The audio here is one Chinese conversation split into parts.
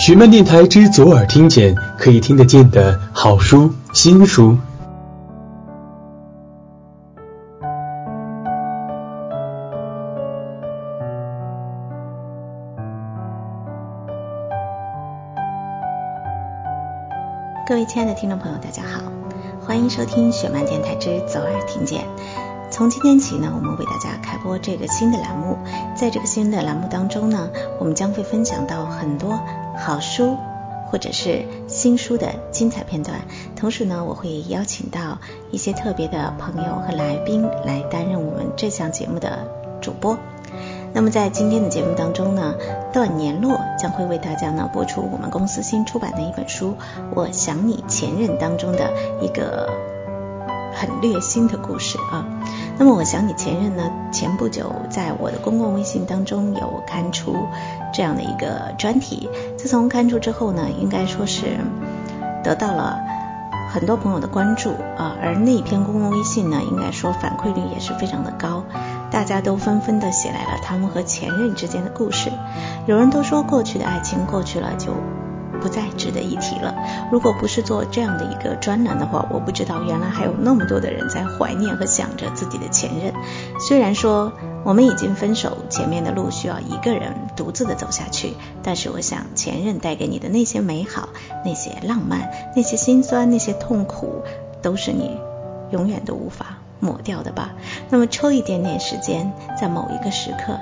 徐曼电台之左耳听见，可以听得见的好书、新书。各位亲爱的听众朋友，大家好，欢迎收听雪漫电台之左耳听见。从今天起呢，我们为大家开播这个新的栏目。在这个新的栏目当中呢，我们将会分享到很多好书或者是新书的精彩片段。同时呢，我会邀请到一些特别的朋友和来宾来担任我们这项节目的主播。那么在今天的节目当中呢，段年落将会为大家呢播出我们公司新出版的一本书《我想你前任》当中的一个很虐心的故事啊。那么我想你前任呢？前不久在我的公共微信当中有刊出这样的一个专题。自从刊出之后呢，应该说是得到了很多朋友的关注啊。而那篇公共微信呢，应该说反馈率也是非常的高，大家都纷纷的写来了他们和前任之间的故事。有人都说过去的爱情过去了就。不再值得一提了。如果不是做这样的一个专栏的话，我不知道原来还有那么多的人在怀念和想着自己的前任。虽然说我们已经分手，前面的路需要一个人独自的走下去，但是我想前任带给你的那些美好、那些浪漫、那些心酸、那些痛苦，都是你永远都无法抹掉的吧。那么抽一点点时间，在某一个时刻。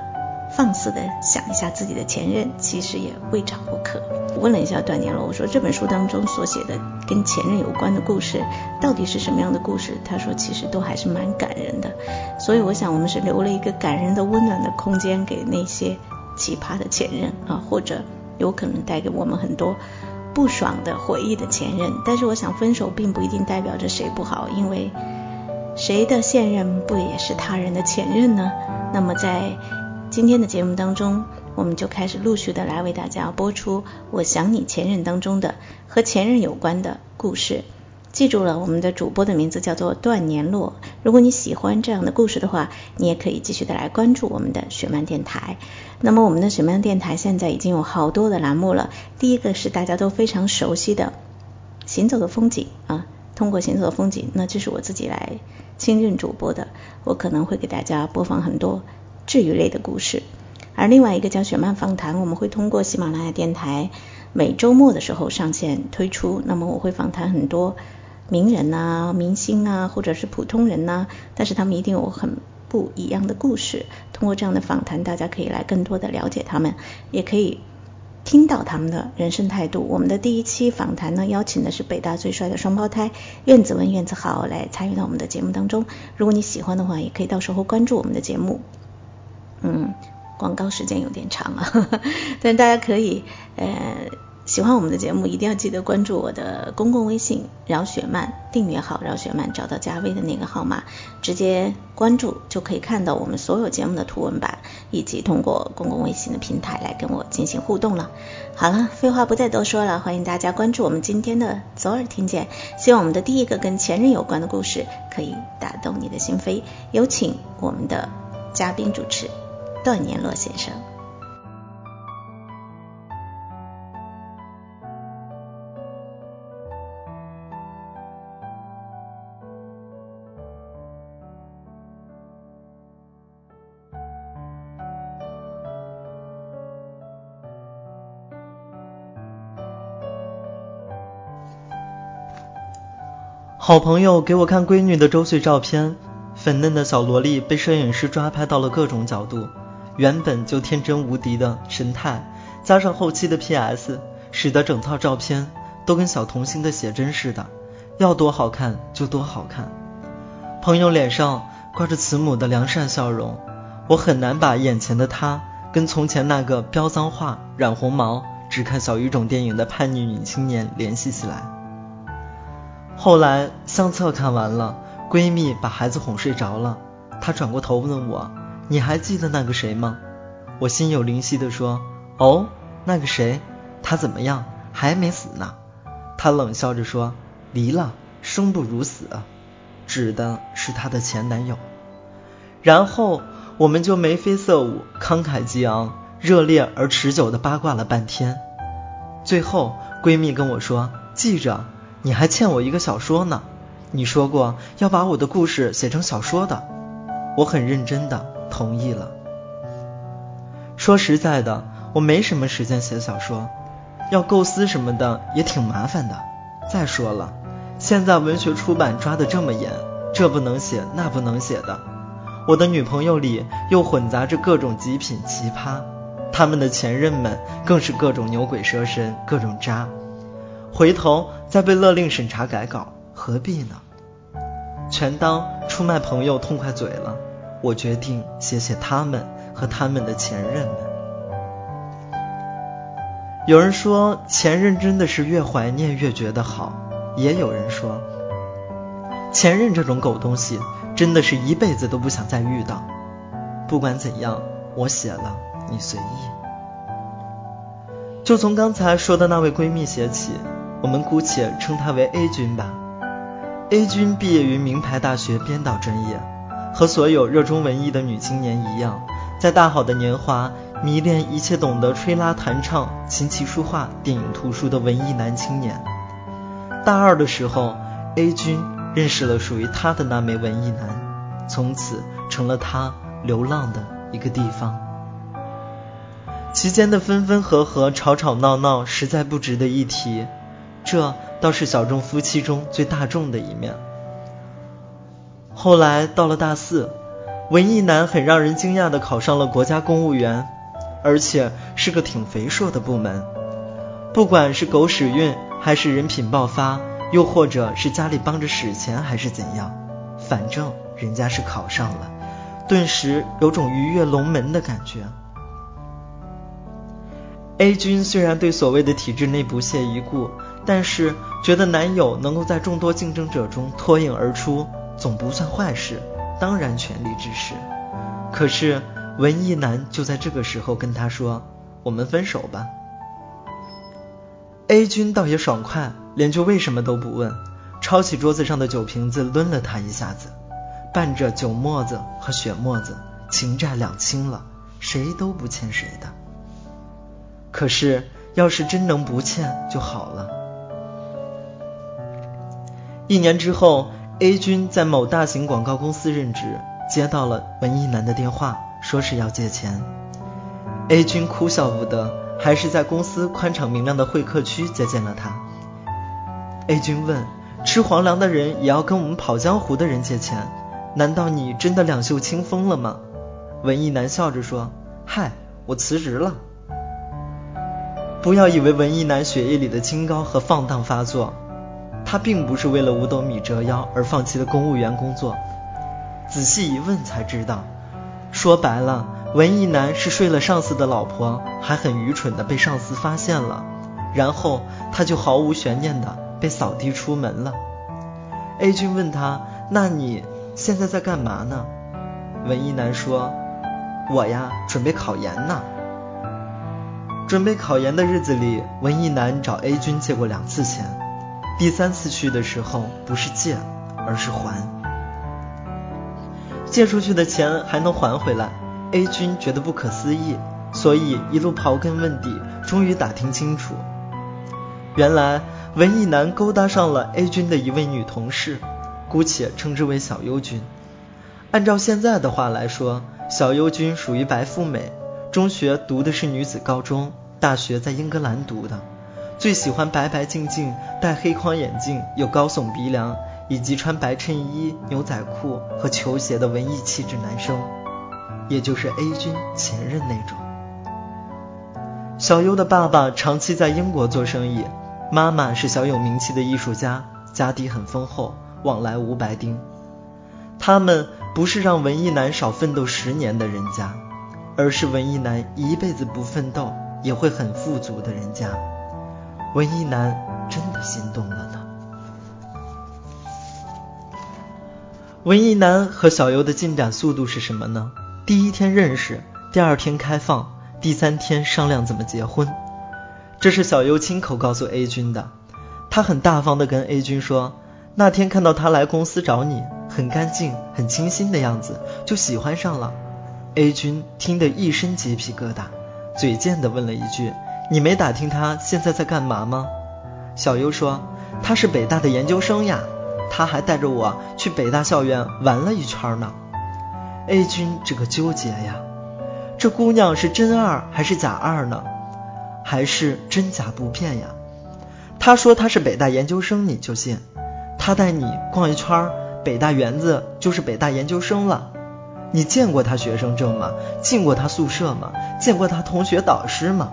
放肆的想一下自己的前任，其实也未尝不可。我问了一下段年了，我说这本书当中所写的跟前任有关的故事，到底是什么样的故事？他说其实都还是蛮感人的。所以我想我们是留了一个感人的、温暖的空间给那些奇葩的前任啊，或者有可能带给我们很多不爽的回忆的前任。但是我想分手并不一定代表着谁不好，因为谁的现任不也是他人的前任呢？那么在今天的节目当中，我们就开始陆续的来为大家播出《我想你前任》当中的和前任有关的故事。记住了，我们的主播的名字叫做段年落。如果你喜欢这样的故事的话，你也可以继续的来关注我们的雪漫电台。那么我们的雪漫电台现在已经有好多的栏目了。第一个是大家都非常熟悉的《行走的风景》啊，通过《行走的风景》，那这是我自己来亲任主播的，我可能会给大家播放很多。治愈类的故事，而另外一个叫雪漫访谈，我们会通过喜马拉雅电台每周末的时候上线推出。那么我会访谈很多名人啊、明星啊，或者是普通人呐，但是他们一定有很不一样的故事。通过这样的访谈，大家可以来更多的了解他们，也可以听到他们的人生态度。我们的第一期访谈呢，邀请的是北大最帅的双胞胎苑子文、苑子豪来参与到我们的节目当中。如果你喜欢的话，也可以到时候关注我们的节目。嗯，广告时间有点长啊，但大家可以呃喜欢我们的节目，一定要记得关注我的公共微信饶雪漫，订阅号饶雪漫，找到加微的那个号码，直接关注就可以看到我们所有节目的图文版，以及通过公共微信的平台来跟我进行互动了。好了，废话不再多说了，欢迎大家关注我们今天的左耳听见，希望我们的第一个跟前任有关的故事可以打动你的心扉。有请我们的嘉宾主持。段年落先生。好朋友给我看闺女的周岁照片，粉嫩的小萝莉被摄影师抓拍到了各种角度。原本就天真无敌的神态，加上后期的 PS，使得整套照片都跟小童星的写真似的，要多好看就多好看。朋友脸上挂着慈母的良善笑容，我很难把眼前的她跟从前那个飙脏话、染红毛、只看小语种电影的叛逆女青年联系起来。后来相册看完了，闺蜜把孩子哄睡着了，她转过头问我。你还记得那个谁吗？我心有灵犀的说：“哦，那个谁，他怎么样？还没死呢。”他冷笑着说：“离了，生不如死。”指的是他的前男友。然后我们就眉飞色舞、慷慨激昂、热烈而持久地八卦了半天。最后，闺蜜跟我说：“记着，你还欠我一个小说呢。你说过要把我的故事写成小说的。”我很认真的同意了。说实在的，我没什么时间写小说，要构思什么的也挺麻烦的。再说了，现在文学出版抓得这么严，这不能写那不能写的。我的女朋友里又混杂着各种极品奇葩，他们的前任们更是各种牛鬼蛇神，各种渣。回头再被勒令审查改稿，何必呢？全当出卖朋友痛快嘴了。我决定写写他们和他们的前任们。有人说前任真的是越怀念越觉得好，也有人说前任这种狗东西真的是一辈子都不想再遇到。不管怎样，我写了，你随意。就从刚才说的那位闺蜜写起，我们姑且称她为 A 君吧。A 君毕业于名牌大学编导专业。和所有热衷文艺的女青年一样，在大好的年华迷恋一切懂得吹拉弹唱、琴棋书画、电影图书的文艺男青年。大二的时候，A 君认识了属于他的那枚文艺男，从此成了他流浪的一个地方。期间的分分合合、吵吵闹闹，实在不值得一提。这倒是小众夫妻中最大众的一面。后来到了大四，文艺男很让人惊讶的考上了国家公务员，而且是个挺肥硕的部门。不管是狗屎运，还是人品爆发，又或者是家里帮着使钱，还是怎样，反正人家是考上了，顿时有种鱼跃龙门的感觉。A 君虽然对所谓的体制内不屑一顾，但是觉得男友能够在众多竞争者中脱颖而出。总不算坏事，当然全力支持。可是文艺男就在这个时候跟他说：“我们分手吧。”A 君倒也爽快，连句为什么都不问，抄起桌子上的酒瓶子抡了他一下子，伴着酒沫子和血沫子，情债两清了，谁都不欠谁的。可是要是真能不欠就好了。一年之后。A 君在某大型广告公司任职，接到了文艺男的电话，说是要借钱。A 君哭笑不得，还是在公司宽敞明亮的会客区接见了他。A 君问：“吃皇粮的人也要跟我们跑江湖的人借钱？难道你真的两袖清风了吗？”文艺男笑着说：“嗨，我辞职了。”不要以为文艺男血液里的清高和放荡发作。他并不是为了五斗米折腰而放弃了公务员工作。仔细一问才知道，说白了，文艺男是睡了上司的老婆，还很愚蠢的被上司发现了，然后他就毫无悬念的被扫地出门了。A 君问他：“那你现在在干嘛呢？”文艺男说：“我呀，准备考研呢。”准备考研的日子里，文艺男找 A 君借过两次钱。第三次去的时候，不是借，而是还。借出去的钱还能还回来，A 君觉得不可思议，所以一路刨根问底，终于打听清楚。原来文艺男勾搭上了 A 君的一位女同事，姑且称之为小优君。按照现在的话来说，小优君属于白富美，中学读的是女子高中，大学在英格兰读的。最喜欢白白净净、戴黑框眼镜、有高耸鼻梁，以及穿白衬衣、牛仔裤和球鞋的文艺气质男生，也就是 A 君前任那种。小优的爸爸长期在英国做生意，妈妈是小有名气的艺术家，家底很丰厚，往来无白丁。他们不是让文艺男少奋斗十年的人家，而是文艺男一辈子不奋斗也会很富足的人家。文艺男真的心动了呢。文艺男和小优的进展速度是什么呢？第一天认识，第二天开放，第三天商量怎么结婚。这是小优亲口告诉 A 君的。他很大方的跟 A 君说，那天看到他来公司找你，很干净、很清新的样子，就喜欢上了。A 君听得一身鸡皮疙瘩，嘴贱的问了一句。你没打听他现在在干嘛吗？小优说他是北大的研究生呀，他还带着我去北大校园玩了一圈呢。A 君这个纠结呀，这姑娘是真二还是假二呢？还是真假不骗呀？他说他是北大研究生，你就信？他带你逛一圈北大园子，就是北大研究生了。你见过他学生证吗？进过他宿舍吗？见过他同学导师吗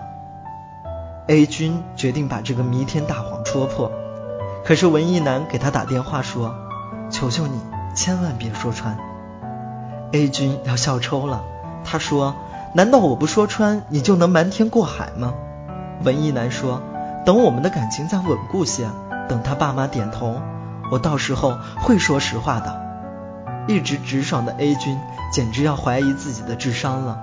？A 君决定把这个弥天大谎戳破，可是文艺男给他打电话说：“求求你，千万别说穿。”A 君要笑抽了，他说：“难道我不说穿，你就能瞒天过海吗？”文艺男说：“等我们的感情再稳固些，等他爸妈点头，我到时候会说实话的。”一直直爽的 A 君简直要怀疑自己的智商了。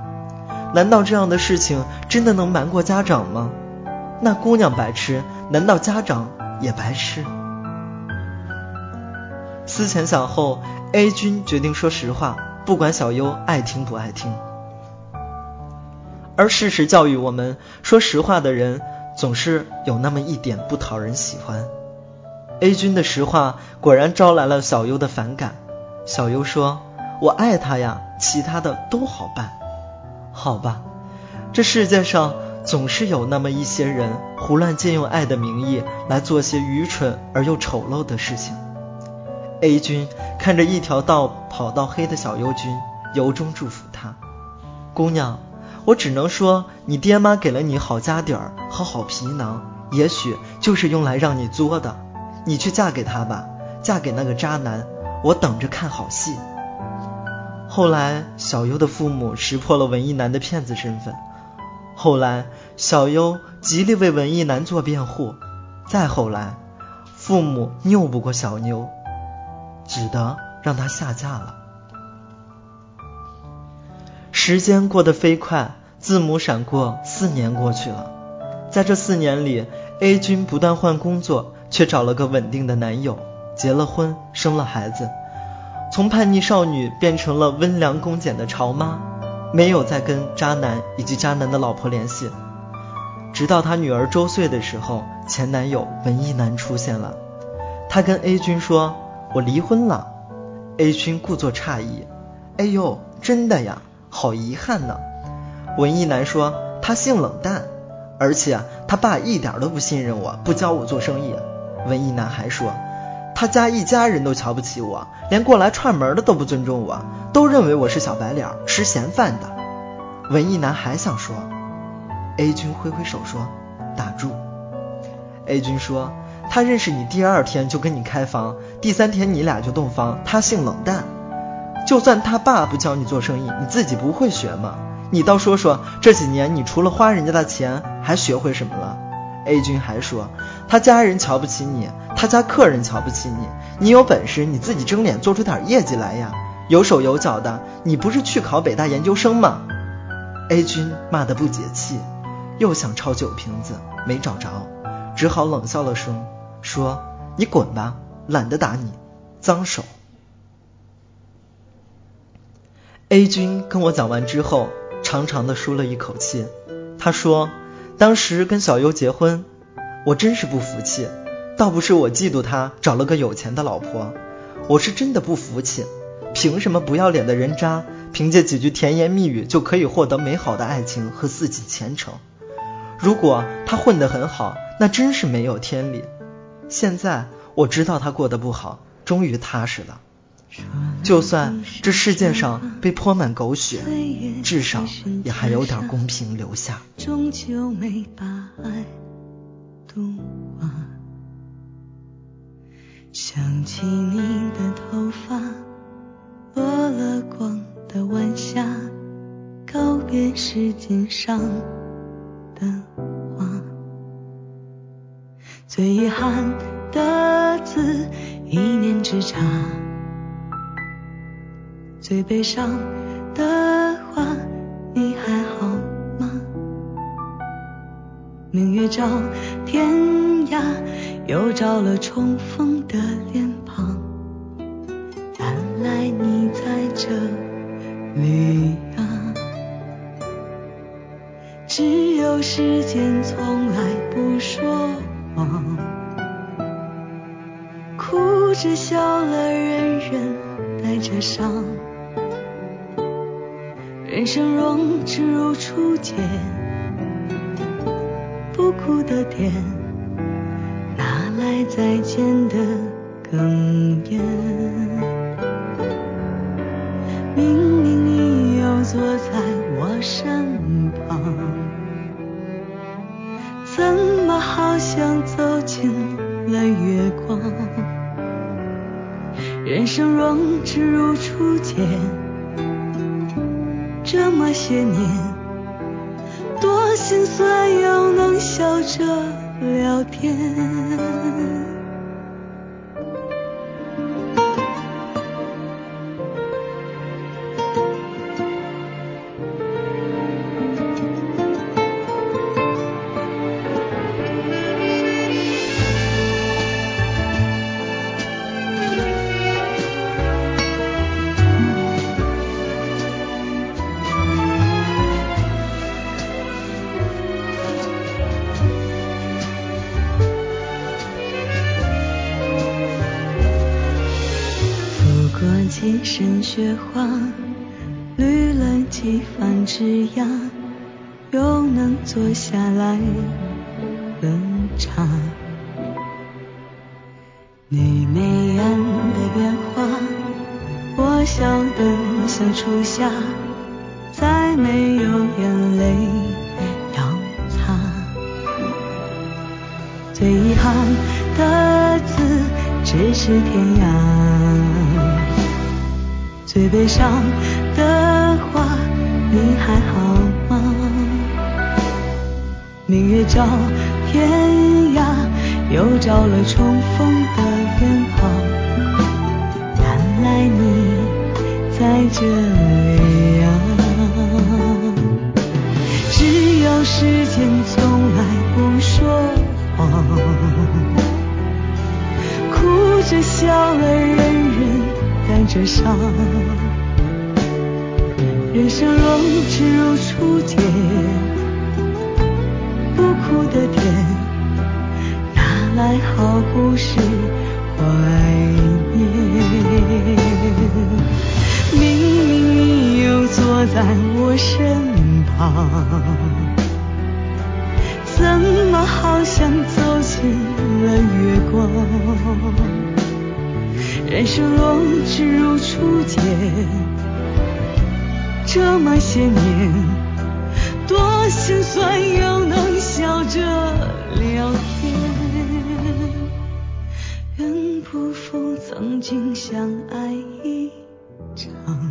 难道这样的事情真的能瞒过家长吗？那姑娘白痴，难道家长也白痴？思前想后，A 君决定说实话，不管小优爱听不爱听。而事实教育我们，说实话的人总是有那么一点不讨人喜欢。A 君的实话果然招来了小优的反感。小优说：“我爱他呀，其他的都好办。”好吧，这世界上总是有那么一些人胡乱借用爱的名义来做些愚蠢而又丑陋的事情。A 君看着一条道跑到黑的小优君，由衷祝福他：“姑娘，我只能说，你爹妈给了你好家底儿和好皮囊，也许就是用来让你作的。你去嫁给他吧，嫁给那个渣男。”我等着看好戏。后来，小优的父母识破了文艺男的骗子身份。后来，小优极力为文艺男做辩护。再后来，父母拗不过小妞，只得让他下嫁了。时间过得飞快，字母闪过，四年过去了。在这四年里，A 君不断换工作，却找了个稳定的男友。结了婚，生了孩子，从叛逆少女变成了温良恭俭的潮妈，没有再跟渣男以及渣男的老婆联系。直到她女儿周岁的时候，前男友文艺男出现了，他跟 A 君说：“我离婚了。”A 君故作诧异：“哎呦，真的呀？好遗憾呢。”文艺男说：“他性冷淡，而且他爸一点都不信任我，不教我做生意。”文艺男还说。他家一家人都瞧不起我，连过来串门的都不尊重我，都认为我是小白脸，吃闲饭的。文艺男还想说，A 君挥挥手说：“打住。”A 君说：“他认识你第二天就跟你开房，第三天你俩就洞房。他性冷淡，就算他爸不教你做生意，你自己不会学吗？你倒说说，这几年你除了花人家的钱，还学会什么了？”A 君还说，他家人瞧不起你。他家客人瞧不起你，你有本事你自己争脸做出点业绩来呀！有手有脚的，你不是去考北大研究生吗？A 君骂得不解气，又想抄酒瓶子，没找着，只好冷笑了声，说：“你滚吧，懒得打你，脏手。”A 君跟我讲完之后，长长的舒了一口气。他说：“当时跟小优结婚，我真是不服气。”倒不是我嫉妒他找了个有钱的老婆，我是真的不服气。凭什么不要脸的人渣，凭借几句甜言蜜语就可以获得美好的爱情和自己前程？如果他混得很好，那真是没有天理。现在我知道他过得不好，终于踏实了。就算这世界上被泼满狗血，至少也还有点公平留下。终究没把爱读完。想起你的头发，落了光的晚霞，告别时间上的花。最遗憾悲伤的话，你还好吗？明月照天涯。又照了重逢的脸庞，原来你在这里啊！只有。时间从来不说谎，哭着笑了，人人带着伤。人生若只如初见，不哭的甜，哪来再见的哽咽？明明你又坐在我身旁，怎么好像走进了月光？人生若只如初见。这些年，多心酸又能笑着聊天。枝桠，又能坐下来喝茶。你眉眼的变化，我笑得像初夏，再没有眼泪要擦。最遗憾的字，只是天涯。最悲伤月照天涯，又照了重逢的远方。原来你在这里啊！只有时间从来不说谎，哭着笑了，人人。带着伤，人生若只如初见，的甜，哪来好故事怀念？明明你又坐在我身旁，怎么好像走进了月光？人生若只如初见，这么些年，心酸又能笑着聊天。愿不负曾经相爱一场。